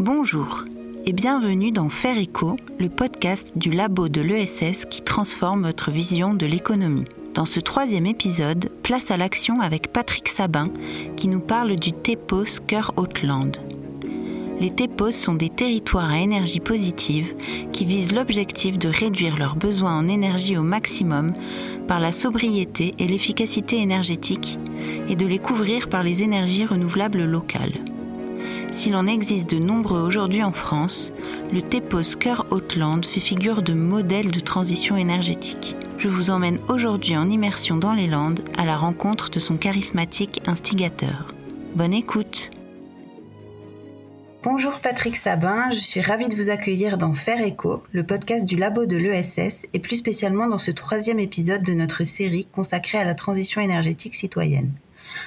Bonjour et bienvenue dans Faire Écho, le podcast du labo de l'ESS qui transforme votre vision de l'économie. Dans ce troisième épisode, place à l'action avec Patrick Sabin qui nous parle du TEPOS Cœur Hautland. Les TEPOS sont des territoires à énergie positive qui visent l'objectif de réduire leurs besoins en énergie au maximum par la sobriété et l'efficacité énergétique et de les couvrir par les énergies renouvelables locales. S'il en existe de nombreux aujourd'hui en France, le TEPOS Cœur Hautland fait figure de modèle de transition énergétique. Je vous emmène aujourd'hui en immersion dans les Landes à la rencontre de son charismatique instigateur. Bonne écoute Bonjour Patrick Sabin, je suis ravie de vous accueillir dans Faire Écho, le podcast du labo de l'ESS et plus spécialement dans ce troisième épisode de notre série consacrée à la transition énergétique citoyenne.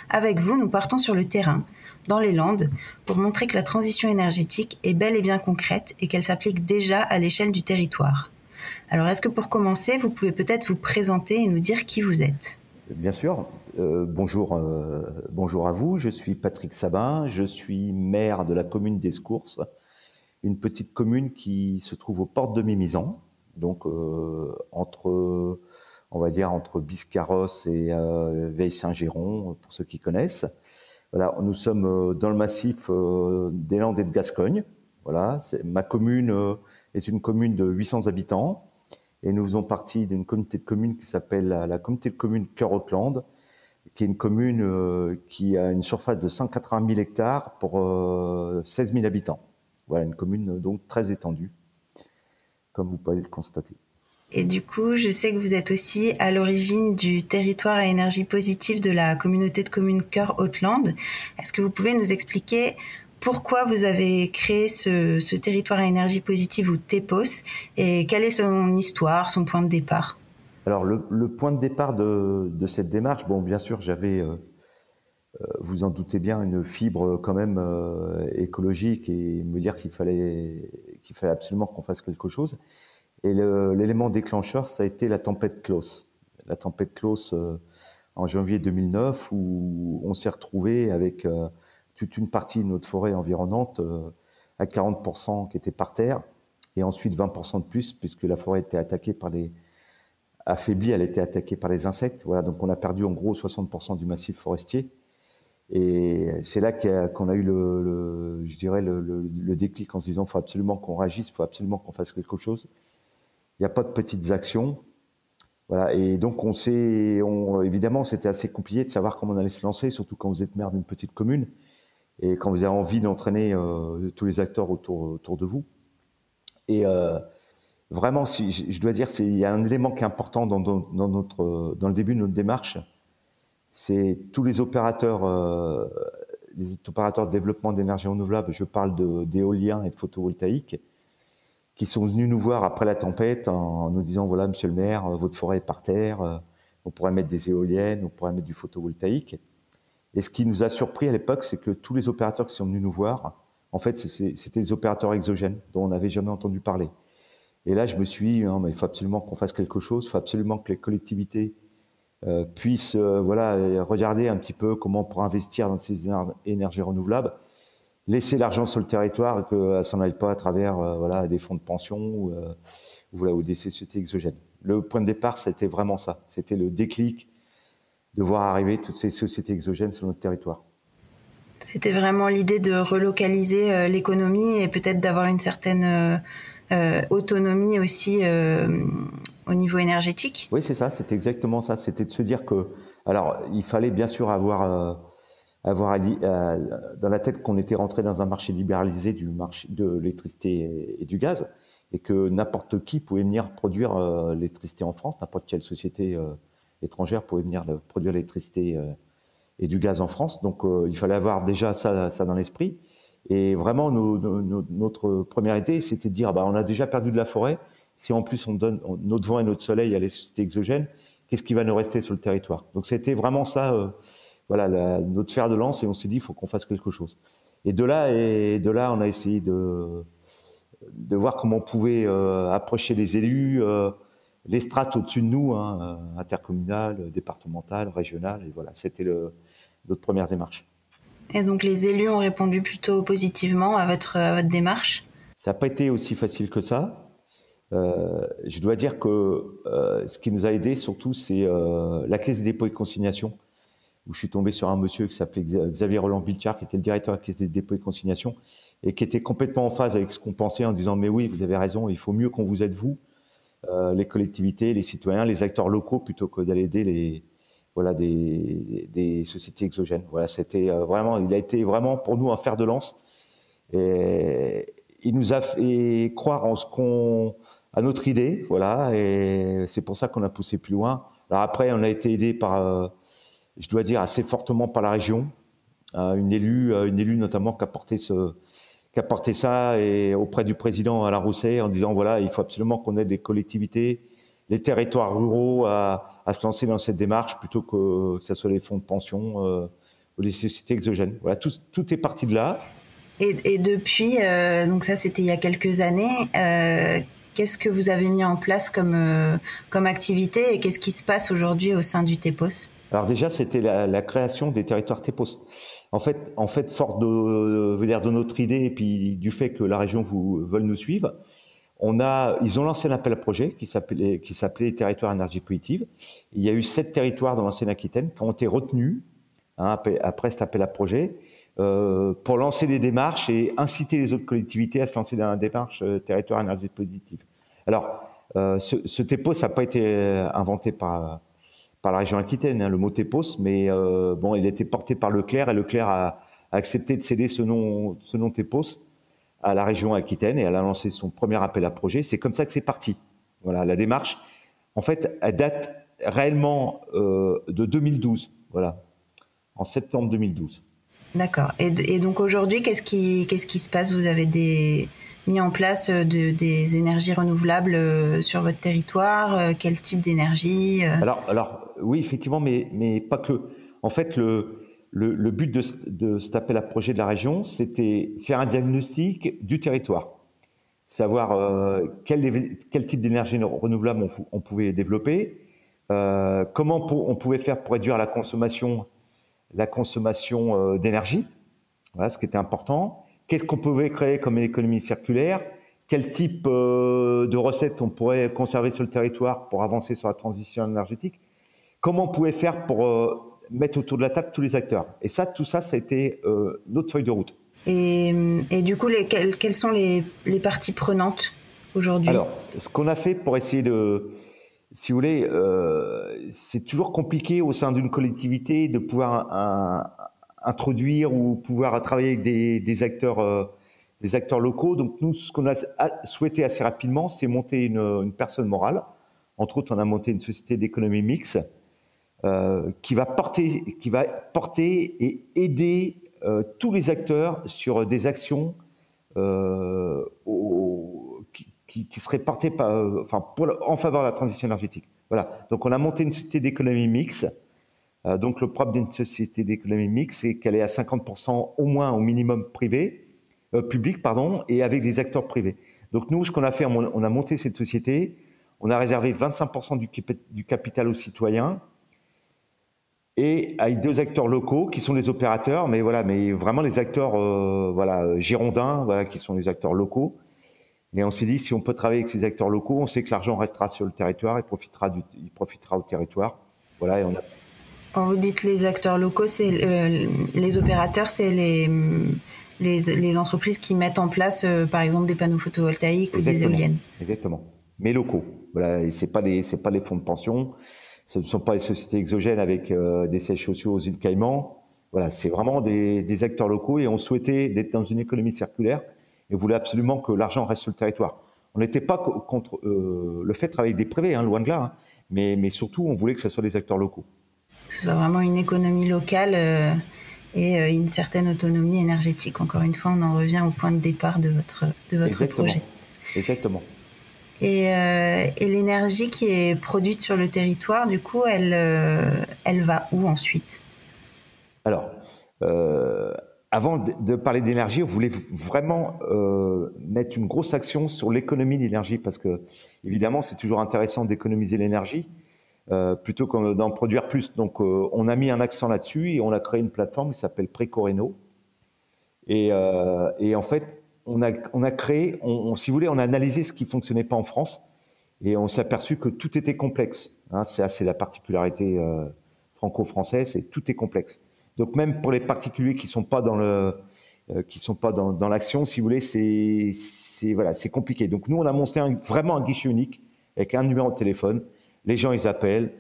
Avec vous, nous partons sur le terrain dans les Landes pour montrer que la transition énergétique est bel et bien concrète et qu'elle s'applique déjà à l'échelle du territoire. Alors est-ce que pour commencer, vous pouvez peut-être vous présenter et nous dire qui vous êtes? Bien sûr. Euh, bonjour, euh, bonjour à vous. Je suis Patrick Sabin. Je suis maire de la commune d'Escourses, une petite commune qui se trouve aux portes de Mimizan, donc euh, entre, on va dire entre Biscarrosse et Veille-Saint-Géron, pour ceux qui connaissent. Voilà, nous sommes euh, dans le massif euh, des Landes et de Gascogne. Voilà, ma commune euh, est une commune de 800 habitants et nous faisons partie d'une communauté de communes qui s'appelle la, communauté de communes Cœur-Hautland, qui est une commune qui a une surface de 180 000 hectares pour 16 000 habitants. Voilà, une commune donc très étendue, comme vous pouvez le constater. Et du coup, je sais que vous êtes aussi à l'origine du territoire à énergie positive de la communauté de communes Cœur Hautland. Est-ce que vous pouvez nous expliquer pourquoi vous avez créé ce, territoire à énergie positive ou TEPOS et quelle est son histoire, son point de départ? Alors, le, point de départ de, cette démarche, bon, bien sûr, j'avais, euh, euh, vous en doutez bien, une fibre quand même euh, écologique et me dire qu'il fallait, qu'il fallait absolument qu'on fasse quelque chose. Et l'élément déclencheur, ça a été la tempête Klaus. La tempête Klaus euh, en janvier 2009, où on s'est retrouvé avec euh, toute une partie de notre forêt environnante euh, à 40% qui était par terre, et ensuite 20% de plus, puisque la forêt était attaquée par les affaiblie, elle était attaquée par les insectes. Voilà, donc on a perdu en gros 60% du massif forestier. Et c'est là qu'on a eu le, je dirais le, déclic en se disant, faut absolument qu'on réagisse, faut absolument qu'on fasse quelque chose. Il n'y a pas de petites actions. Voilà. Et donc, on on, évidemment, c'était assez compliqué de savoir comment on allait se lancer, surtout quand vous êtes maire d'une petite commune et quand vous avez envie d'entraîner euh, tous les acteurs autour, autour de vous. Et euh, vraiment, si, je dois dire, il y a un élément qui est important dans, dans, notre, dans le début de notre démarche, c'est tous les opérateurs, euh, les opérateurs de développement d'énergie renouvelable. Je parle d'éolien et de photovoltaïque qui sont venus nous voir après la tempête en nous disant voilà monsieur le maire euh, votre forêt est par terre euh, on pourrait mettre des éoliennes on pourrait mettre du photovoltaïque. Et ce qui nous a surpris à l'époque c'est que tous les opérateurs qui sont venus nous voir en fait c'était des opérateurs exogènes dont on n'avait jamais entendu parler. Et là je me suis dit non mais il faut absolument qu'on fasse quelque chose il faut absolument que les collectivités euh, puissent voilà regarder un petit peu comment on pourrait investir dans ces énergies renouvelables laisser l'argent sur le territoire et que ça s'en aille pas à travers euh, voilà des fonds de pension ou, euh, voilà, ou des sociétés exogènes. Le point de départ, c'était vraiment ça. C'était le déclic de voir arriver toutes ces sociétés exogènes sur notre territoire. C'était vraiment l'idée de relocaliser euh, l'économie et peut-être d'avoir une certaine autonomie aussi au niveau énergétique. Oui, c'est ça. C'était exactement ça. C'était de se dire que, alors, il fallait bien sûr avoir avoir dans la tête qu'on était rentré dans un marché libéralisé du marché de l'électricité et, du gaz, et que n'importe qui pouvait venir produire euh, l'électricité en France, n'importe quelle société euh, étrangère pouvait venir produire l'électricité euh, et du gaz en France. Donc il fallait avoir déjà ça, ça dans l'esprit. Et vraiment, notre première idée, c'était de dire, ah bah, on a déjà perdu de la forêt. Si en plus on donne notre vent et notre soleil à les sociétés exogènes, qu'est-ce qui va nous rester sur le territoire? Donc c'était vraiment ça voilà notre fer de lance et on s'est dit il faut qu'on fasse quelque chose. Et de là et de là on a essayé de de voir comment on pouvait euh, approcher les élus, euh, les strates au-dessus de nous, hein, euh, intercommunales, départementales, régionales et voilà c'était notre première démarche. Et donc les élus ont répondu plutôt positivement à votre, à votre démarche? Ça n'a pas été aussi facile que ça. Euh, je dois dire que euh, ce qui nous a aidé surtout, c'est euh, la caisse des dépôts et consignation, où je suis tombé sur un monsieur qui s'appelait Xavier Roland Bilchard, qui était le directeur de la caisse des dépôts et de consignation, et qui était complètement en phase avec ce qu'on pensait en disant mais oui, vous avez raison, il faut mieux qu'on vous aide vous, les collectivités, les citoyens, les acteurs locaux, plutôt que d'aller aider les voilà des, des sociétés exogènes. Voilà, c'était vraiment, il a été vraiment pour nous un fer de lance. Et il nous a fait croire en ce qu'on à notre idée, voilà, et c'est pour ça qu'on a poussé plus loin. Alors après, on a été aidé par, euh, je dois dire, assez fortement par la région, euh, une élue, euh, une élue notamment qui a porté ça auprès du président Alain Rousset en disant voilà, il faut absolument qu'on aide les collectivités, les territoires ruraux à, se lancer dans cette démarche plutôt que, que ce soit les fonds de pension euh, ou les sociétés exogènes. Voilà, tout, est parti de là. Et, depuis, donc ça c'était il y a quelques années, Qu'est-ce que vous avez mis en place comme activité et qu'est-ce qui se passe aujourd'hui au sein du TEPOS Alors déjà, c'était la, création des territoires TEPOS. En fait, en fait, fort de, de notre idée et puis du fait que la région vous veut nous suivre, on a, ils ont lancé un appel à projet qui s'appelait, qui s'appelait Territoire énergie positive. Il y a eu sept territoires dans l'ancienne Aquitaine qui ont été retenus hein, après cet appel à projet euh, pour lancer des démarches et inciter les autres collectivités à se lancer dans la démarche euh, territoire énergie positive. Alors, euh, ce, ce TEPOS n'a pas été inventé par, par la région Aquitaine, hein, le mot TEPOS, mais bon, il a été porté par Leclerc et Leclerc a, a accepté de céder ce nom, ce nom TEPOS à la région Aquitaine et elle a lancé son premier appel à projet. C'est comme ça que c'est parti. Voilà, la démarche, en fait, elle date réellement de 2012. Voilà, en septembre 2012. D'accord. Et, donc aujourd'hui, qu'est-ce qui se passe? Vous avez des, mis en place euh, de, des énergies renouvelables euh, sur votre territoire euh, Quel type d'énergie alors, alors, oui, effectivement, mais, mais pas que. En fait, le, le, but de, de cet appel à projet de la région, c'était faire un diagnostic du territoire. Savoir quel, quel, type d'énergie renouvelable on, pouvait développer, comment on pouvait faire pour réduire la consommation la consommation d'énergie, voilà ce qui était important. Qu'est-ce qu'on pouvait créer comme économie circulaire? Quel type euh, de recettes on pourrait conserver sur le territoire pour avancer sur la transition énergétique? Comment on pouvait faire pour euh, mettre autour de la table tous les acteurs? Et ça, tout ça, ça a été notre feuille de route. Et, du coup, les, quelles, sont les, les parties prenantes aujourd'hui? Alors, ce qu'on a fait pour essayer de, si vous voulez, euh, c'est toujours compliqué au sein d'une collectivité de pouvoir un, introduire ou pouvoir travailler avec des, acteurs, euh, des acteurs locaux. Donc nous, ce qu'on a souhaité assez rapidement, c'est monter une, personne morale. Entre autres, on a monté une société d'économie mixte euh, qui va porter, qui va porter et aider euh, tous les acteurs sur des actions qui, qui serait porté par, enfin, pour, en faveur de la transition énergétique. Voilà. Donc, on a monté une société d'économie mixte. Euh, donc, le propre d'une société d'économie mixte, c'est qu'elle est à 50% au moins au minimum privé, euh, public, pardon, et avec des acteurs privés. Donc, nous, ce qu'on a fait, on a monté cette société. On a réservé 25% du, capital aux citoyens et avec deux acteurs locaux qui sont les opérateurs, mais voilà, mais vraiment les acteurs, euh, voilà, girondins, voilà, qui sont les acteurs locaux. Mais on s'est dit, si on peut travailler avec ces acteurs locaux, on sait que l'argent restera sur le territoire et profitera, du, il profitera au territoire. Voilà, et on a... Quand vous dites les acteurs locaux, c'est euh, les opérateurs, c'est les, les, les, entreprises qui mettent en place, euh, par exemple, des panneaux photovoltaïques ou des éoliennes. Exactement. Mais locaux. Voilà, c'est pas c'est pas les fonds de pension, ce ne sont pas les sociétés exogènes avec euh, des sièges sociaux aux îles Caïmans. Voilà, c'est vraiment des, des acteurs locaux et on souhaitait d'être dans une économie circulaire et voulait absolument que l'argent reste sur le territoire. On n'était pas contre le fait de travailler avec des privés, hein, loin de là, hein, mais, mais, surtout on voulait que ce soit des acteurs locaux. Que ce soit vraiment une économie locale euh, et euh, une certaine autonomie énergétique. Encore une fois, on en revient au point de départ de votre, de votre Exactement. projet. Exactement. Et, euh, et l'énergie qui est produite sur le territoire, du coup, elle, euh, elle va où ensuite? Alors, euh, avant de parler d'énergie, on voulait vraiment mettre une grosse action sur l'économie d'énergie parce que, évidemment, c'est toujours intéressant d'économiser l'énergie. Plutôt que d'en produire plus. Donc, on a mis un accent là-dessus et on a créé une plateforme qui s'appelle Précoreno. Et, et en fait, on a, on a créé, on, si vous voulez, on a analysé ce qui fonctionnait pas en France et on s'est aperçu que tout était complexe. Hein, c'est la particularité euh, franco-française, c'est tout est complexe. Donc même pour les particuliers qui sont pas dans le, euh, qui sont pas dans, dans l'action, si vous voulez, c'est, voilà, c'est compliqué. Donc nous, on a monté vraiment un guichet unique avec un numéro de téléphone. Les gens, ils appellent,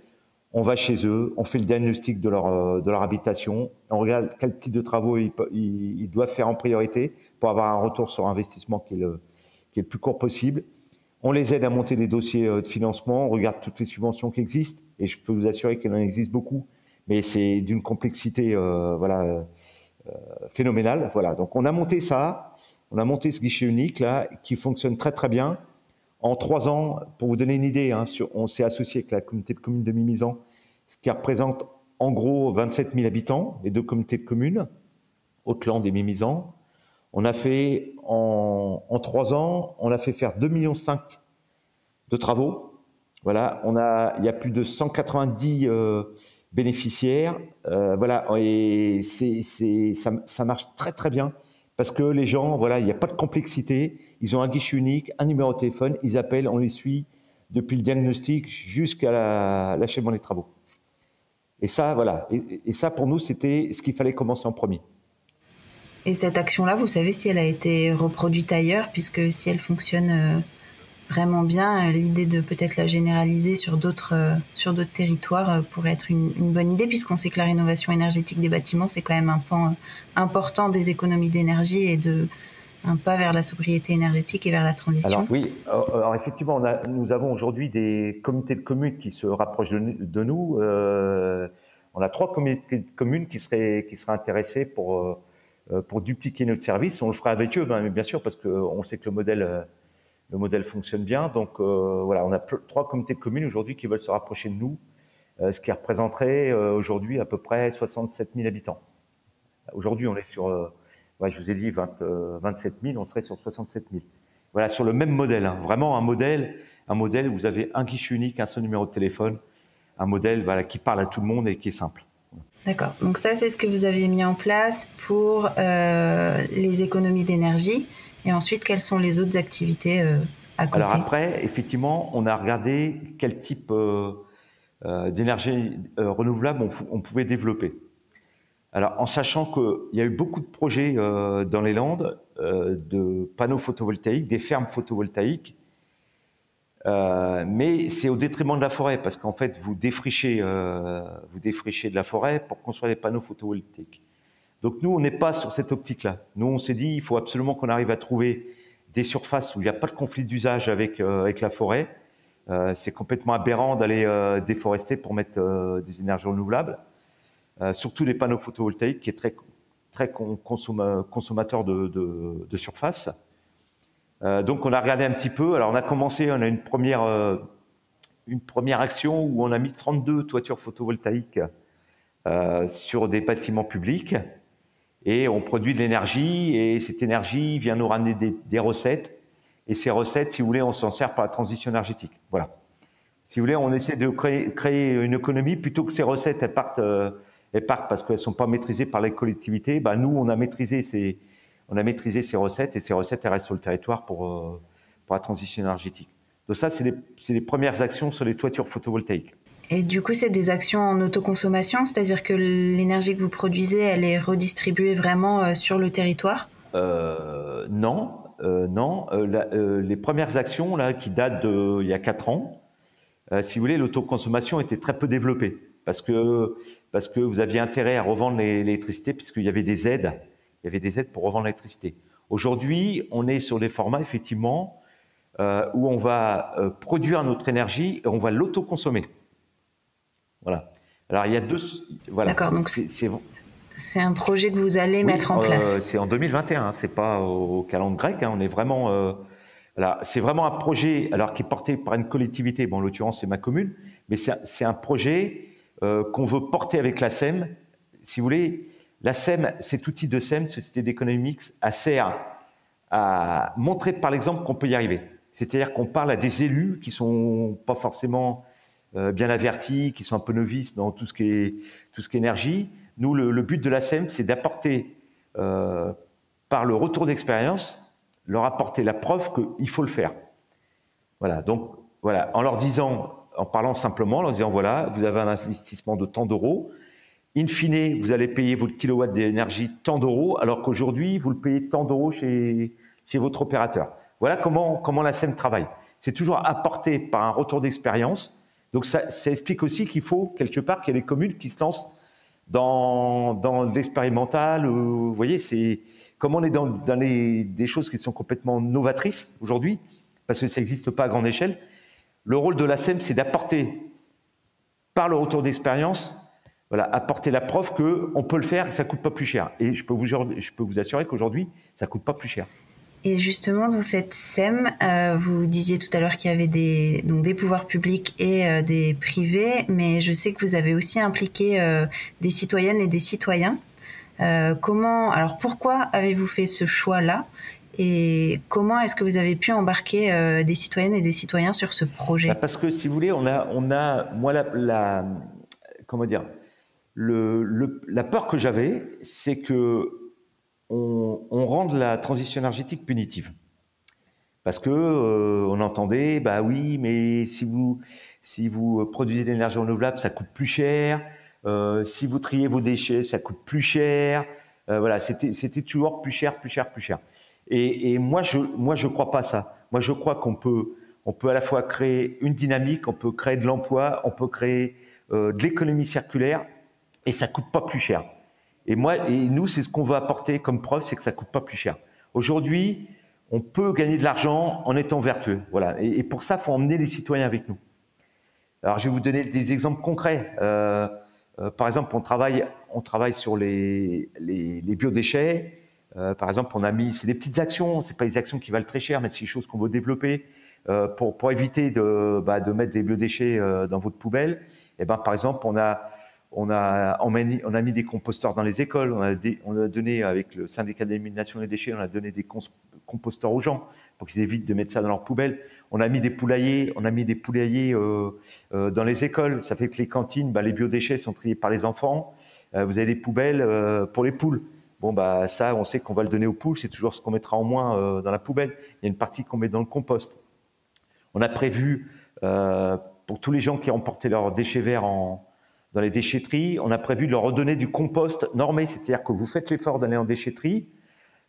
on va chez eux, on fait le diagnostic de leur, euh, habitation, on regarde quel type de travaux ils, doivent faire en priorité pour avoir un retour sur investissement qui est le, plus court possible. On les aide à monter des dossiers euh, de financement, on regarde toutes les subventions qui existent, et je peux vous assurer qu'il en existe beaucoup, mais c'est d'une complexité euh, voilà, phénoménale. Voilà. Donc on a monté ça, on a monté ce guichet unique là, qui fonctionne très très bien. En trois ans, pour vous donner une idée, hein, on s'est associé avec la communauté de communes de Mimizan, ce qui représente en gros 27 000 habitants, les deux communautés de communes, Haute-Lande et Mimizan. On a fait en, trois ans, on a fait faire 2,5 millions de travaux. Voilà, il y a plus de 190 euh, bénéficiaires. Euh, voilà, et ça, ça marche très très bien parce que les gens, voilà, il n'y a pas de complexité. Ils ont un guichet unique, un numéro de téléphone, ils appellent, on les suit depuis le diagnostic jusqu'à l'achèvement des travaux. Et ça, voilà. Et, ça, pour nous, c'était ce qu'il fallait commencer en premier. Et cette action-là, vous savez si elle a été reproduite ailleurs, puisque si elle fonctionne euh, vraiment bien, l'idée de peut-être la généraliser sur d'autres euh, territoires euh, pourrait être une, une bonne idée, puisqu'on sait que la rénovation énergétique des bâtiments, c'est quand même un pan important des économies d'énergie et de un pas vers la sobriété énergétique et vers la transition Alors oui, effectivement, nous avons aujourd'hui des comités de communes qui se rapprochent de, nous. Euh, on a trois comités de communes qui seraient, qui intéressés pour, euh, pour dupliquer notre service. On le fera avec eux, hein, bien sûr, parce qu'on sait que le modèle, le modèle fonctionne bien. Donc euh, voilà, on a trois comités de communes aujourd'hui qui veulent se rapprocher de nous, ce qui représenterait aujourd'hui à peu près 67 000 habitants. Aujourd'hui, on est sur je vous ai dit 27 000, euh, on serait sur 67 000. Voilà, sur le même modèle, hein. vraiment un modèle, un modèle où vous avez un guichet unique, un seul numéro de téléphone, un modèle voilà, qui parle à tout le monde et qui est simple. D'accord. Donc ça, c'est ce que vous avez mis en place pour euh, les économies d'énergie. Et ensuite, quelles sont les autres activités euh, à côté? Alors après, effectivement, on a regardé quel type d'énergie renouvelable on, pouvait développer. Alors, en sachant qu'il y a eu beaucoup de projets euh, dans les Landes euh, de panneaux photovoltaïques, des fermes photovoltaïques, euh, mais c'est au détriment de la forêt parce qu'en fait, vous défrichez, vous défrichez de la forêt pour construire des panneaux photovoltaïques. Donc nous, on n'est pas sur cette optique-là. Nous, on s'est dit, il faut absolument qu'on arrive à trouver des surfaces où il n'y a pas de conflit d'usage avec avec la forêt. c'est complètement aberrant d'aller déforester pour mettre des énergies renouvelables. Euh, surtout les panneaux photovoltaïques, qui est très, consommateur de, surface. Euh, donc on a regardé un petit peu. Alors on a commencé, on a une première, euh, action où on a mis 32 toitures photovoltaïques sur des bâtiments publics et on produit de l'énergie et cette énergie vient nous ramener des, des, recettes et ces recettes, si vous voulez, on s'en sert pour la transition énergétique. Voilà. Si vous voulez, on essaie de créer, créer une économie plutôt que ces recettes elles partent elles partent parce qu'elles sont pas maîtrisées par les collectivités. Bah, nous, on a maîtrisé ces, on a maîtrisé ces recettes et ces recettes elles restent sur le territoire pour euh, pour la transition énergétique. Donc ça, c'est les, les premières actions sur les toitures photovoltaïques. Et du coup, c'est des actions en autoconsommation, c'est-à-dire que l'énergie que vous produisez, elle est redistribuée vraiment euh, sur le territoire? Euh, Non, euh, non. Euh, les premières actions là, qui datent d'il y a quatre ans, si vous voulez, l'autoconsommation était très peu développée parce que parce que vous aviez intérêt à revendre l'électricité puisqu'il y avait des aides, il y avait des aides pour revendre l'électricité. Aujourd'hui, on est sur des formats effectivement euh, où on va euh, produire notre énergie et on va l'autoconsommer. Voilà. Alors il y a deux. Voilà. D'accord. Donc c'est un projet que vous allez mettre en place. Euh, c'est en 2021. Hein, c'est pas au calendrier grec. Hein, on est vraiment. Voilà, c'est vraiment un projet alors qui est porté par une collectivité. Bon, en l'occurrence, c'est ma commune, mais c'est un projet euh, qu'on veut porter avec la SEM. Si vous voulez, la SEM, cet outil de SEM, Société d'économie mixte, sert à montrer par l'exemple qu'on peut y arriver. C'est-à-dire qu'on parle à des élus qui sont pas forcément bien avertis, qui sont un peu novices dans tout ce qui est, tout ce qui est énergie. Nous, le, but de la SEM, c'est d'apporter, par le retour d'expérience, leur apporter la preuve qu'il faut le faire. Voilà, donc voilà, en leur disant, en parlant simplement, en disant voilà, vous avez un investissement de tant d'euros. In fine, vous allez payer votre kilowatt d'énergie tant d'euros, alors qu'aujourd'hui, vous le payez tant d'euros chez, chez votre opérateur. Voilà comment, comment la SEM travaille. C'est toujours apporté par un retour d'expérience. Donc ça, ça, explique aussi qu'il faut quelque part qu'il y ait des communes qui se lancent dans, dans l'expérimental. Vous voyez, c'est comme on est dans, dans les, des choses qui sont complètement novatrices aujourd'hui, parce que ça n'existe pas à grande échelle. Le rôle de la SEM, c'est d'apporter, par le retour d'expérience, voilà, apporter la preuve qu'on peut le faire que ça coûte pas plus cher. Et je peux vous, assurer qu'aujourd'hui, ça coûte pas plus cher. Et justement, dans cette SEM, euh, vous disiez tout à l'heure qu'il y avait des, donc des pouvoirs publics et euh, des privés, mais je sais que vous avez aussi impliqué euh, des citoyennes et des citoyens. comment, alors pourquoi avez-vous fait ce choix-là? Et comment est-ce que vous avez pu embarquer euh, des citoyennes et des citoyens sur ce projet bah, Parce que si vous voulez, on a, moi, la, comment dire, la peur que j'avais, c'est que on, rende la transition énergétique punitive. Parce que euh, on entendait, bah oui, mais si vous si vous produisez de l'énergie renouvelable, ça coûte plus cher. Euh, si vous triez vos déchets, ça coûte plus cher. Voilà, c'était toujours plus cher, plus cher, plus cher. Et, et, moi, je moi je crois pas ça. Moi, je crois qu'on peut on peut à la fois créer une dynamique, on peut créer de l'emploi, on peut créer euh, de l'économie circulaire, et ça coûte pas plus cher. Et moi et nous, c'est ce qu'on veut apporter comme preuve, c'est que ça coûte pas plus cher. Aujourd'hui, on peut gagner de l'argent en étant vertueux. Voilà. Et, et, pour ça, faut emmener les citoyens avec nous. Alors, je vais vous donner des exemples concrets. Euh, euh, par exemple, on travaille, on travaille sur les, les, les biodéchets. Euh, par exemple, on a mis, c'est des petites actions, c'est pas des actions qui valent très cher, mais c'est des choses qu'on veut développer euh, pour, pour éviter de, bah, de mettre des biodéchets euh, dans votre poubelle. Et ben, par exemple, on a, on a, on a mis des composteurs dans les écoles. On a, on a donné avec le syndicat d'élimination des déchets, on a donné des composteurs aux gens pour qu'ils évitent de mettre ça dans leur poubelle. On a mis des poulaillers, on a mis des poulaillers euh, euh, dans les écoles. Ça fait que les cantines, bah, les biodéchets sont triés par les enfants. Vous avez des poubelles pour les poules. Bon, bah, ça, on sait qu'on va le donner aux poules, c'est toujours ce qu'on mettra en moins euh, dans la poubelle. Il y a une partie qu'on met dans le compost. On a prévu, euh, pour tous les gens qui ont porté leurs déchets verts dans les déchetteries, on a prévu de leur redonner du compost normé, c'est-à-dire que vous faites l'effort d'aller en déchetterie.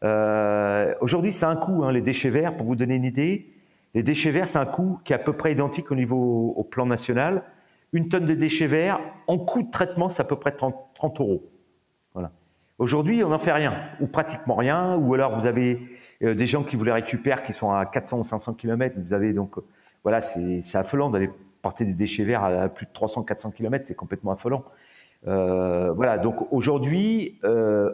Euh, Aujourd'hui, c'est un coût, hein, les déchets verts, pour vous donner une idée. Les déchets verts, c'est un coût qui est à peu près identique au niveau au plan national. Une tonne de déchets verts, en coût de traitement, c'est à peu près 30, 30 euros. Aujourd'hui, on n'en fait rien, ou pratiquement rien, ou alors vous avez euh, des gens qui vous les récupèrent, qui sont à 400 ou 500 km. Vous avez donc, voilà, c'est affolant d'aller porter des déchets verts à plus de 300, 400 km, c'est complètement affolant. Euh, voilà, donc aujourd'hui, euh,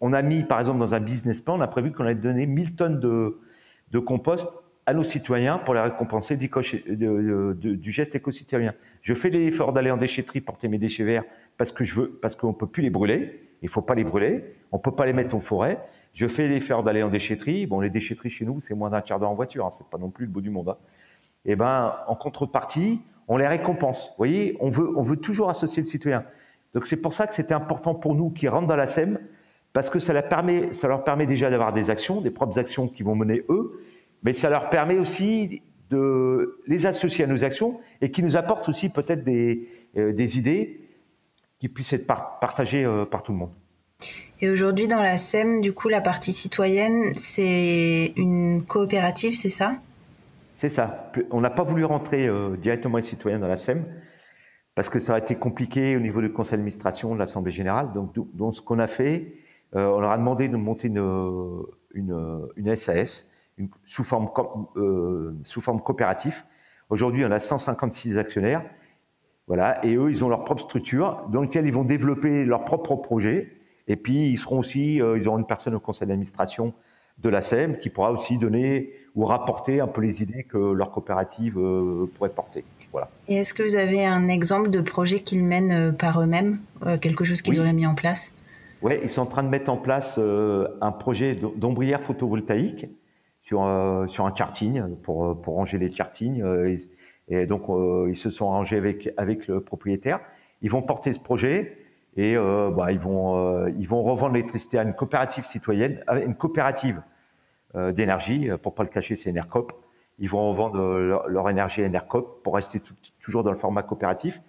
on a mis, par exemple, dans un business plan, on a prévu qu'on allait donner 1000 tonnes de, compost à nos citoyens pour les récompenser du, du geste éco-citoyen. Je fais l'effort d'aller en déchetterie porter mes déchets verts parce que je veux, parce qu'on peut plus les brûler. Il faut pas les brûler. On peut pas les mettre en forêt. Je fais l'effort d'aller en déchetterie. Bon, les déchetteries chez nous, c'est moins d'un quart d'heure en voiture. Hein, c'est pas non plus le bout du monde. Hein. Et eh ben, en contrepartie, on les récompense. Vous voyez, on veut, on veut toujours associer le citoyen. Donc c'est pour ça que c'était important pour nous qui rentrent dans la SEM, parce que ça, leur permet, ça leur permet déjà d'avoir des actions, des propres actions qui vont mener eux, mais ça leur permet aussi de les associer à nos actions et qui nous apportent aussi peut-être des, euh, des idées qui puissent être partagées euh, par tout le monde. Et aujourd'hui, dans la SEM, du coup, la partie citoyenne, c'est une coopérative, c'est ça? C'est ça. On n'a pas voulu rentrer euh, directement les citoyens dans la SEM parce que ça a été compliqué au niveau du conseil d'administration, de l'Assemblée générale. Donc, donc ce qu'on a fait, on leur a demandé de monter une, une, une SAS sous, forme, euh, sous forme coopérative. Aujourd'hui, on a 156 actionnaires. Voilà, et eux, ils ont leur propre structure dans laquelle ils vont développer leurs propres projets. Et puis, ils seront aussi, euh, ils auront une personne au conseil d'administration de la SEM qui pourra aussi donner ou rapporter un peu les idées que leur coopérative euh, pourrait porter. Voilà. Et est-ce que vous avez un exemple de projet qu'ils mènent euh, par eux-mêmes, quelque chose qu'ils auraient mis en place? Oui, ils sont en train de mettre en place un projet d'ombrière photovoltaïque sur, sur un karting pour, pour ranger les kartings. Euh, Et donc, ils se sont arrangés avec, avec le propriétaire. Ils vont porter ce projet et bah, ils, vont, ils vont revendre l'électricité à une coopérative citoyenne, à une coopérative d'énergie, pour pas le cacher, c'est Enercop. Ils vont vendre leur, énergie à Enercop pour rester toujours dans le format coopératif.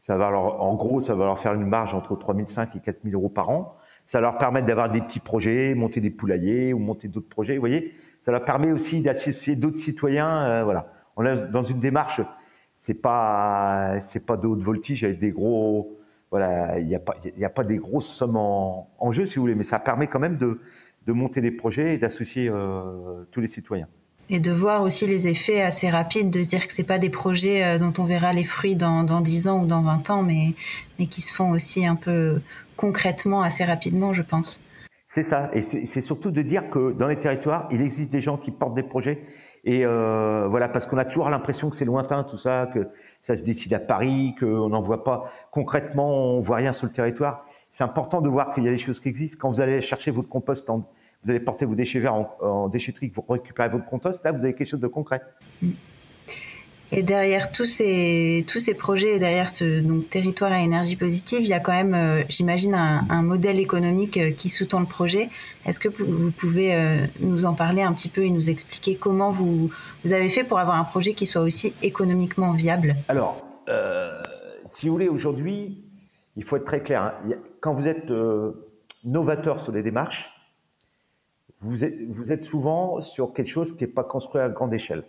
Ça va leur, en gros, ça va leur faire une marge entre 3005 et 4000 euros par an. Ça leur permet d'avoir des petits projets, monter des poulaillers ou monter d'autres projets. Vous voyez, ça leur permet aussi d'associer d'autres citoyens. Euh, voilà, on est dans une démarche. C'est pas, c'est pas de haute voltige avec des gros. Voilà, il n'y a pas, a pas des grosses sommes en, en, jeu si vous voulez, mais ça permet quand même de, de monter des projets et d'associer euh, tous les citoyens et de voir aussi les effets assez rapides, de se dire que c'est pas des projets euh, dont on verra les fruits dans, dans 10 ans ou dans 20 ans, mais, mais qui se font aussi un peu concrètement assez rapidement, je pense. C'est ça, et c'est surtout de dire que dans les territoires, il existe des gens qui portent des projets, et euh, voilà, parce qu'on a toujours l'impression que c'est lointain tout ça, que ça se décide à Paris, qu'on n'en voit pas concrètement, on voit rien sur le territoire. C'est important de voir qu'il y a des choses qui existent. Quand vous allez chercher votre compost en, vous allez porter vos déchets verts en, déchetterie, que vous récupérez votre compost, là, vous avez quelque chose de concret. Et derrière tous ces, tous ces projets, et derrière ce donc, territoire à énergie positive, il y a quand même, euh, j'imagine, un, modèle économique euh, qui sous-tend le projet. Est-ce que vous, pouvez euh, nous en parler un petit peu et nous expliquer comment vous, vous avez fait pour avoir un projet qui soit aussi économiquement viable? Alors, si vous voulez, aujourd'hui, il faut être très clair. Hein. Quand vous êtes novateur sur les démarches, vous êtes, vous êtes souvent sur quelque chose qui n'est pas construit à grande échelle.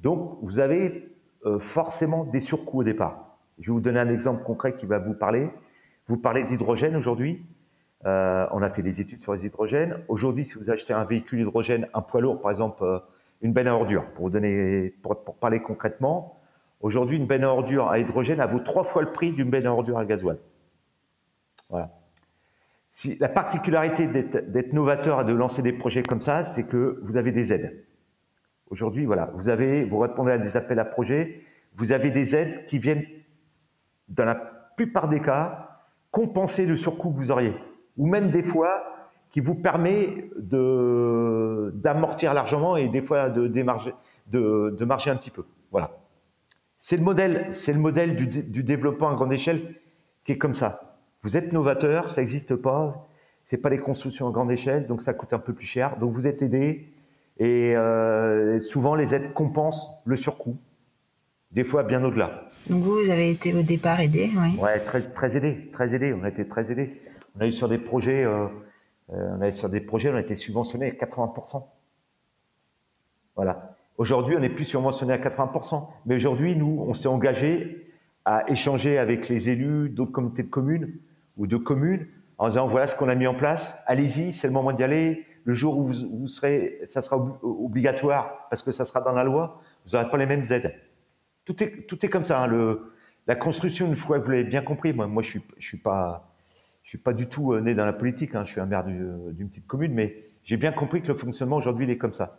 Donc, vous avez euh, forcément des surcoûts au départ. Je vais vous donner un exemple concret qui va vous parler. Vous parlez d'hydrogène aujourd'hui. Euh, on a fait des études sur les hydrogènes. Aujourd'hui, si vous achetez un véhicule hydrogène, un poids lourd, par exemple, euh, une benne à ordures, pour vous donner, pour, parler concrètement, aujourd'hui, une benne à ordures à hydrogène, vaut trois fois le prix d'une benne à ordures à gasoil. Voilà la particularité d'être novateur et de lancer des projets comme ça, c'est que vous avez des aides. Aujourd'hui, voilà, vous avez, vous répondez à des appels à projets, vous avez des aides qui viennent, dans la plupart des cas, compenser le surcoût que vous auriez, ou même des fois qui vous permet de d'amortir largement et des fois de démarger, de, de un petit peu. Voilà. C'est le modèle, c'est le modèle du, du développement à grande échelle qui est comme ça. Vous êtes novateur, ça n'existe pas. C'est pas les constructions à grande échelle, donc ça coûte un peu plus cher. Donc vous êtes aidé et euh, souvent les aides compensent le surcoût. Des fois bien au-delà. Donc vous, vous avez été au départ aidé, oui. Ouais, très très aidé, très aidé. On a été très aidé. On a eu sur des projets, euh, euh, on a eu sur des projets, on a été subventionné à 80%. Voilà. Aujourd'hui, on n'est plus subventionné à 80%, mais aujourd'hui, nous, on s'est engagé à échanger avec les élus d'autres comités de communes ou de communes en disant voilà ce qu'on a mis en place, allez-y, c'est le moment d'y aller. Le jour où vous, serez, ça sera obligatoire parce que ça sera dans la loi, vous n'aurez pas les mêmes aides. Tout est, tout est comme ça. Hein. La construction, une fois vous l'avez bien compris, moi, moi je suis, je suis pas, suis pas du tout euh, né dans la politique. Hein. Je suis un maire d'une petite commune, mais j'ai bien compris que le fonctionnement aujourd'hui il est comme ça.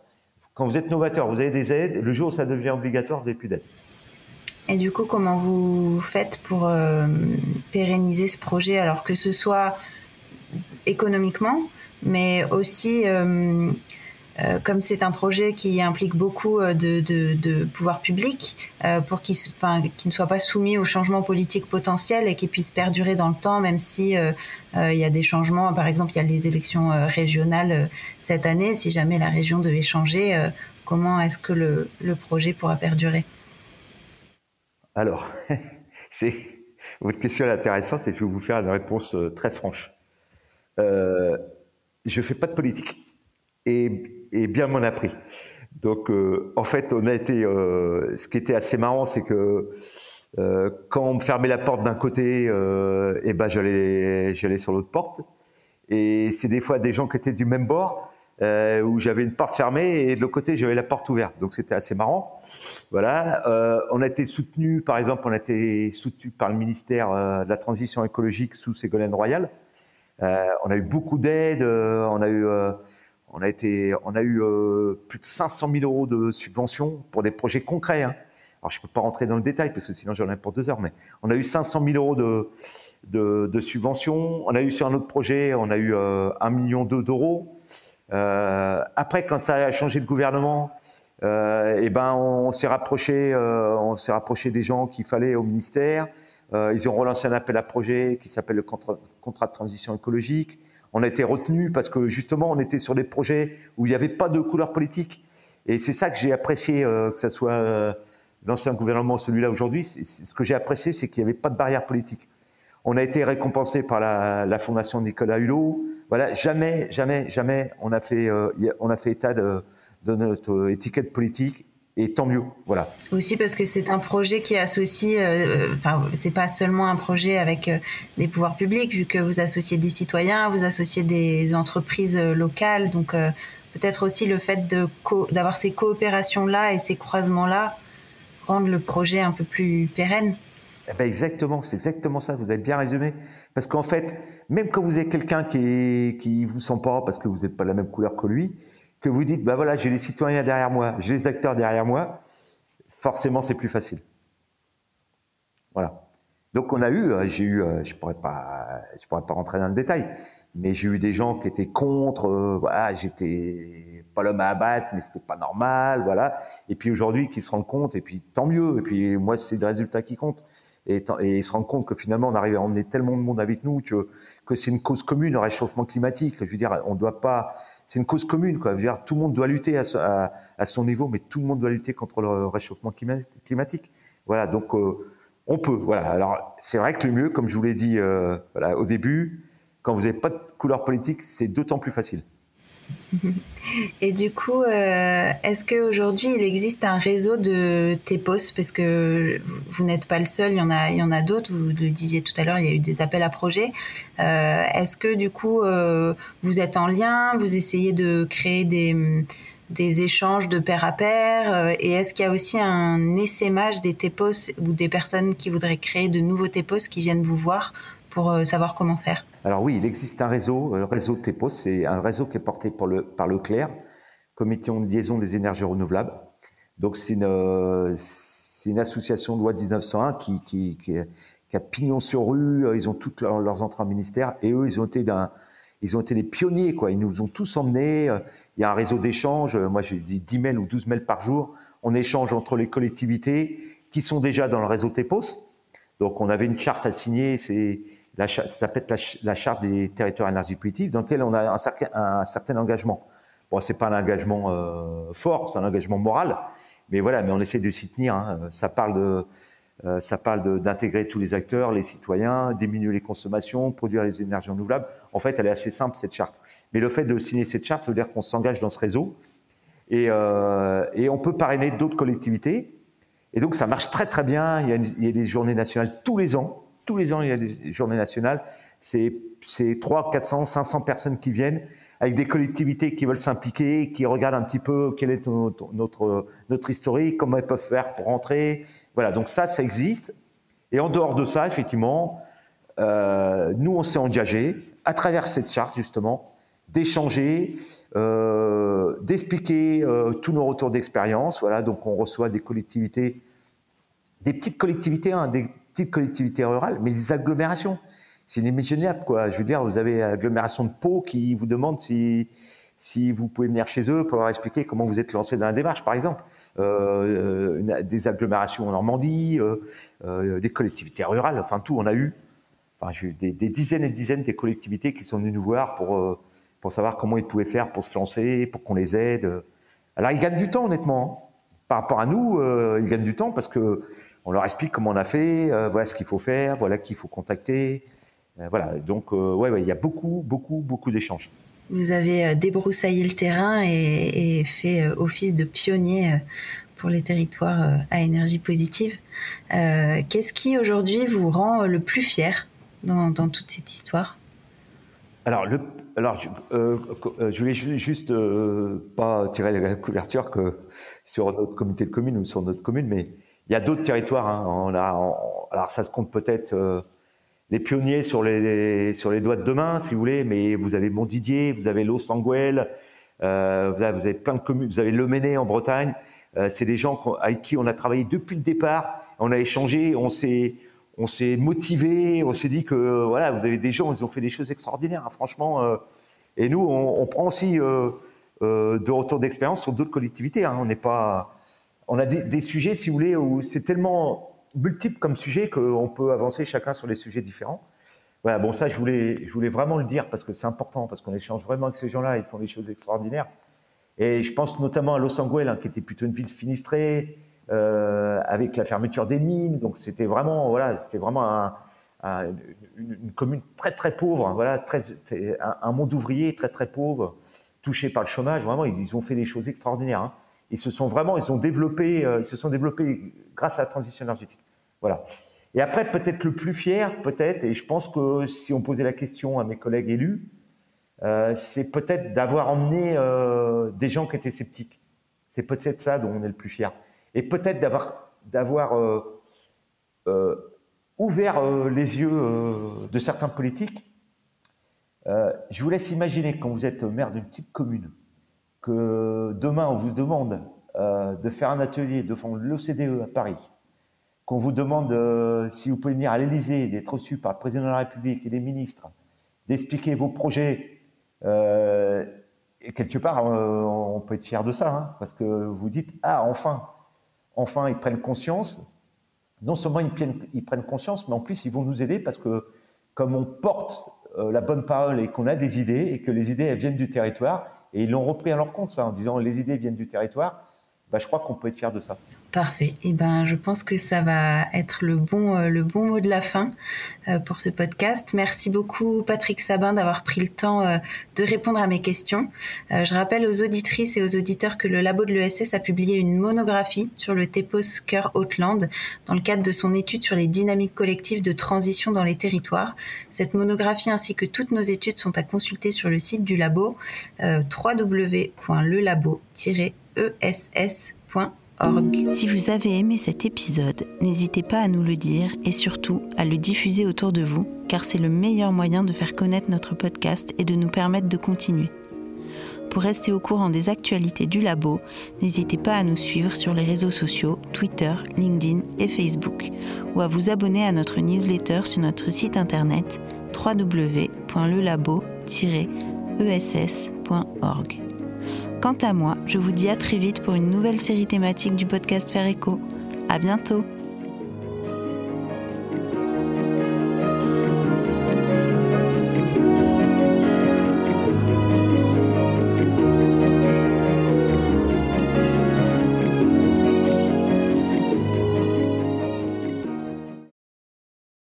Quand vous êtes novateur, vous avez des aides. Le jour où ça devient obligatoire, vous n'avez plus d'aide. Et du coup, comment vous faites pour euh, pérenniser ce projet, alors que ce soit économiquement, mais aussi euh, euh, comme c'est un projet qui implique beaucoup de, de, pouvoir public, pour qu'il ne soit pas soumis aux changements politiques potentiels et qu'il puisse perdurer dans le temps, même si il y a des changements. Par exemple, il y a les élections régionales cette année. Si jamais la région devait changer, comment est-ce que le, le projet pourra perdurer? Alors, votre question est intéressante et je vais vous faire une réponse euh, très franche. Euh, je fais pas de politique et, et bien m'en a pris. Donc, euh, en fait, on a été. ce qui était assez marrant, c'est que quand on me fermait la porte d'un côté, et eh ben j'allais j'allais sur l'autre porte. Et c'est des fois des gens qui étaient du même bord euh, où j'avais une porte fermée et de l'autre côté j'avais la porte ouverte. Donc c'était assez marrant. Voilà. Euh, on a été soutenu, par exemple, on a été soutenu par le ministère euh, de la transition écologique sous Ségolène Royal. Euh, on a eu beaucoup d'aides. Euh, on a eu, on a été, on a eu plus de 500 000 euros de subventions pour des projets concrets. Hein. Alors je peux pas rentrer dans le détail parce que sinon j'en ai pour deux heures, mais on a eu 500 000 euros de, de, de subventions. On a eu sur un autre projet, on a eu un million d'euros. Euh, après, quand ça a changé de gouvernement, et ben on, s'est rapproché, on s'est rapproché des gens qu'il fallait au ministère. Ils ont relancé un appel à projet qui s'appelle le contrat, de transition écologique. On a été retenu parce que justement on était sur des projets où il n'y avait pas de couleur politique. Et c'est ça que j'ai apprécié, que ce soit l'ancien gouvernement, celui-là aujourd'hui. Ce que j'ai apprécié, c'est qu'il n'y avait pas de barrière politique. On a été récompensé par la, fondation Nicolas Hulot. Voilà, jamais, jamais, jamais on a fait, euh, on a fait état de, notre étiquette politique. Et tant mieux, voilà. Aussi parce que c'est un projet qui associe, euh, enfin, c'est pas seulement un projet avec euh, des pouvoirs publics, vu que vous associez des citoyens, vous associez des entreprises euh, locales, donc peut-être aussi le fait d'avoir ces coopérations-là et ces croisements-là rendre le projet un peu plus pérenne. Eh ben exactement, c'est exactement ça. Vous avez bien résumé. Parce qu'en fait, même quand vous avez quelqu'un qui qui vous sent pas parce que vous n'êtes pas de la même couleur que lui, que vous dites bah voilà j'ai les citoyens derrière moi, j'ai les acteurs derrière moi, forcément c'est plus facile. Voilà. Donc on a eu, euh, j'ai eu, euh, je pourrais pas, je pourrais pas rentrer dans le détail, mais j'ai eu des gens qui étaient contre. Euh, voilà, j'étais pas l'homme à abattre, mais c'était pas normal, voilà. Et puis aujourd'hui, qui se rendent compte, et puis tant mieux. Et puis moi, c'est le résultat qui compte et, et ils se rendent compte que finalement on arrive à emmener tellement de monde avec nous que, que c'est une cause commune, le réchauffement climatique. Je veux dire, on doit pas, c'est une cause commune, quoi. Dire, tout le monde doit lutter à, son niveau, mais tout le monde doit lutter contre le réchauffement climatique. Voilà, donc euh, on peut. Voilà. Alors c'est vrai que le mieux, comme je vous l'ai dit euh, au début, quand vous n'avez pas de couleur politique, c'est d'autant plus facile. Et du coup, euh, est-ce qu'aujourd'hui, il existe un réseau de TEPOS Parce que vous, n'êtes pas le seul, il y en a, a d'autres. Vous le disiez tout à l'heure, il y a eu des appels à projets. Euh, est-ce que du coup, euh, vous êtes en lien Vous essayez de créer des, des échanges de pair à pair Et est-ce qu'il y a aussi un essaimage des TEPOS ou des personnes qui voudraient créer de nouveaux TEPOS qui viennent vous voir pour savoir comment faire alors oui, il existe un réseau, le réseau TEPOS, c'est un réseau qui est porté par le, par le CLER, Comité de liaison des énergies renouvelables. Donc c'est une, une, association de loi 1901 qui, qui, qui, a pignon sur rue, ils ont toutes leurs entrées en ministère, et eux, ils ont été ils ont été les pionniers, quoi. Ils nous ont tous emmenés. Il y a un réseau d'échange. Moi, j'ai dit 10 mails ou 12 mails par jour. On échange entre les collectivités qui sont déjà dans le réseau TEPOS. Donc, on avait une charte à signer. C'est la, ça s'appelle la, charte des territoires énergie positive, dans laquelle on a un, certain, engagement. Bon, c'est pas un engagement euh, fort, c'est un engagement moral, mais voilà, mais on essaie de s'y tenir. Hein. Ça parle de, euh, ça parle d'intégrer tous les acteurs, les citoyens, diminuer les consommations, produire les énergies renouvelables. En fait, elle est assez simple cette charte. Mais le fait de signer cette charte, ça veut dire qu'on s'engage dans ce réseau et, euh, on peut parrainer d'autres collectivités. Et donc ça marche très très bien. Il y a des journées nationales tous les ans tous les ans, il y a des journées nationales. C'est 300, 400, 500 personnes qui viennent avec des collectivités qui veulent s'impliquer, qui regardent un petit peu quel est notre, notre, historique, comment elles peuvent faire pour rentrer. Voilà, donc ça, ça existe. Et en dehors de ça, effectivement, euh, nous, on s'est engagé, à travers cette charte, justement, d'échanger, euh, d'expliquer euh, tous nos retours d'expérience. Voilà, donc on reçoit des collectivités, des petites collectivités, hein, des petites collectivités rurales, mais des agglomérations. C'est inimaginable, quoi. Je veux dire, vous avez l'agglomération de Pau qui vous demande si, si vous pouvez venir chez eux pour leur expliquer comment vous êtes lancé dans la démarche, par exemple. Euh, des agglomérations en Normandie, euh, euh, des collectivités rurales, enfin tout, on a eu. Enfin, j'ai eu des, dizaines et dizaines de collectivités qui sont venues nous voir pour, euh, pour savoir comment ils pouvaient faire pour se lancer, pour qu'on les aide. Alors, ils gagnent du temps, honnêtement. Hein. Par rapport à nous, euh, ils gagnent du temps parce que on leur explique comment on a fait, euh, voilà ce qu'il faut faire, voilà qui il faut contacter. Euh, voilà, donc euh, ouais, ouais, il y a beaucoup, beaucoup, beaucoup d'échanges. Vous avez débroussaillé le terrain et, fait office de pionnier pour les territoires à énergie positive. Qu'est-ce qui aujourd'hui vous rend le plus fier dans, toute cette histoire? Alors, le, alors je, je voulais juste pas tirer la couverture que sur notre comité de commune ou sur notre commune, mais il y a d'autres territoires. Hein. Alors ça se compte peut-être euh, les pionniers sur les, doigts de demain, si vous voulez, mais vous avez Montdidier, vous avez Los euh, vous, avez, plein de communes, vous avez Le Méné en Bretagne. Euh, c'est des gens avec qui on a travaillé depuis le départ. On a échangé, on s'est on motivé, on s'est dit que voilà, vous avez des gens, ils ont fait des choses extraordinaires, hein, franchement. Et nous, on, on, prend aussi de retour d'expérience sur d'autres collectivités. Hein. On n'est pas, on a des, des, sujets, si vous voulez, où c'est tellement multiple comme sujet qu'on peut avancer chacun sur des sujets différents. Voilà, bon, ça, je voulais, vraiment le dire parce que c'est important, parce qu'on échange vraiment avec ces gens-là, ils font des choses extraordinaires. Et je pense notamment à Los Angeles, hein, qui était plutôt une ville finistrée, euh, avec la fermeture des mines. Donc c'était vraiment, voilà, c'était vraiment un, une, commune très très pauvre, hein, voilà, un, monde ouvrier très très pauvre, touché par le chômage. Vraiment, ils, ont fait des choses extraordinaires. Hein. Ils se sont vraiment, ils ont développé, euh, ils se sont développés grâce à la transition énergétique. Voilà. Et après, peut-être le plus fier, peut-être, et je pense que si on posait la question à mes collègues élus, euh, c'est peut-être d'avoir emmené euh, des gens qui étaient sceptiques. C'est peut-être ça dont on est le plus fier. Et peut-être d'avoir, ouvert les yeux de certains politiques. je vous laisse imaginer quand vous êtes maire d'une petite commune, que demain on vous demande de faire un atelier devant l'OCDE à Paris, qu'on vous demande euh, si vous pouvez venir à l'Élysée, d'être reçu par le président de la République et les ministres, d'expliquer vos projets. Euh, et quelque part, euh, on peut être fier de ça, hein, parce que vous dites ah enfin, enfin ils prennent conscience. Non seulement ils prennent, ils prennent conscience, mais en plus ils vont nous aider parce que comme on porte la bonne parole et qu'on a des idées et que les idées elles viennent du territoire et ils l'ont repris à leur compte ça en disant les idées viennent du territoire, bah, je crois qu'on peut être fier de ça. Parfait. Eh ben, je pense que ça va être le bon, euh, le bon mot de la fin euh, pour ce podcast. Merci beaucoup, Patrick Sabin, d'avoir pris le temps euh, de répondre à mes questions. je rappelle aux auditrices et aux auditeurs que le labo de l'ESS a publié une monographie sur le TEPOS Hautland dans le cadre de son étude sur les dynamiques collectives de transition dans les territoires. Cette monographie ainsi que toutes nos études sont à consulter sur le site du labo Si vous avez aimé cet épisode, n'hésitez pas à nous le dire et surtout à le diffuser autour de vous, car c'est le meilleur moyen de faire connaître notre podcast et de nous permettre de continuer. Pour rester au courant des actualités du labo, n'hésitez pas à nous suivre sur les réseaux sociaux, Twitter, LinkedIn et Facebook, ou à vous abonner à notre newsletter sur notre site internet www.lelabo-ess.org. Quant à moi, je vous dis à très vite pour une nouvelle série thématique du podcast Faire Écho. À bientôt!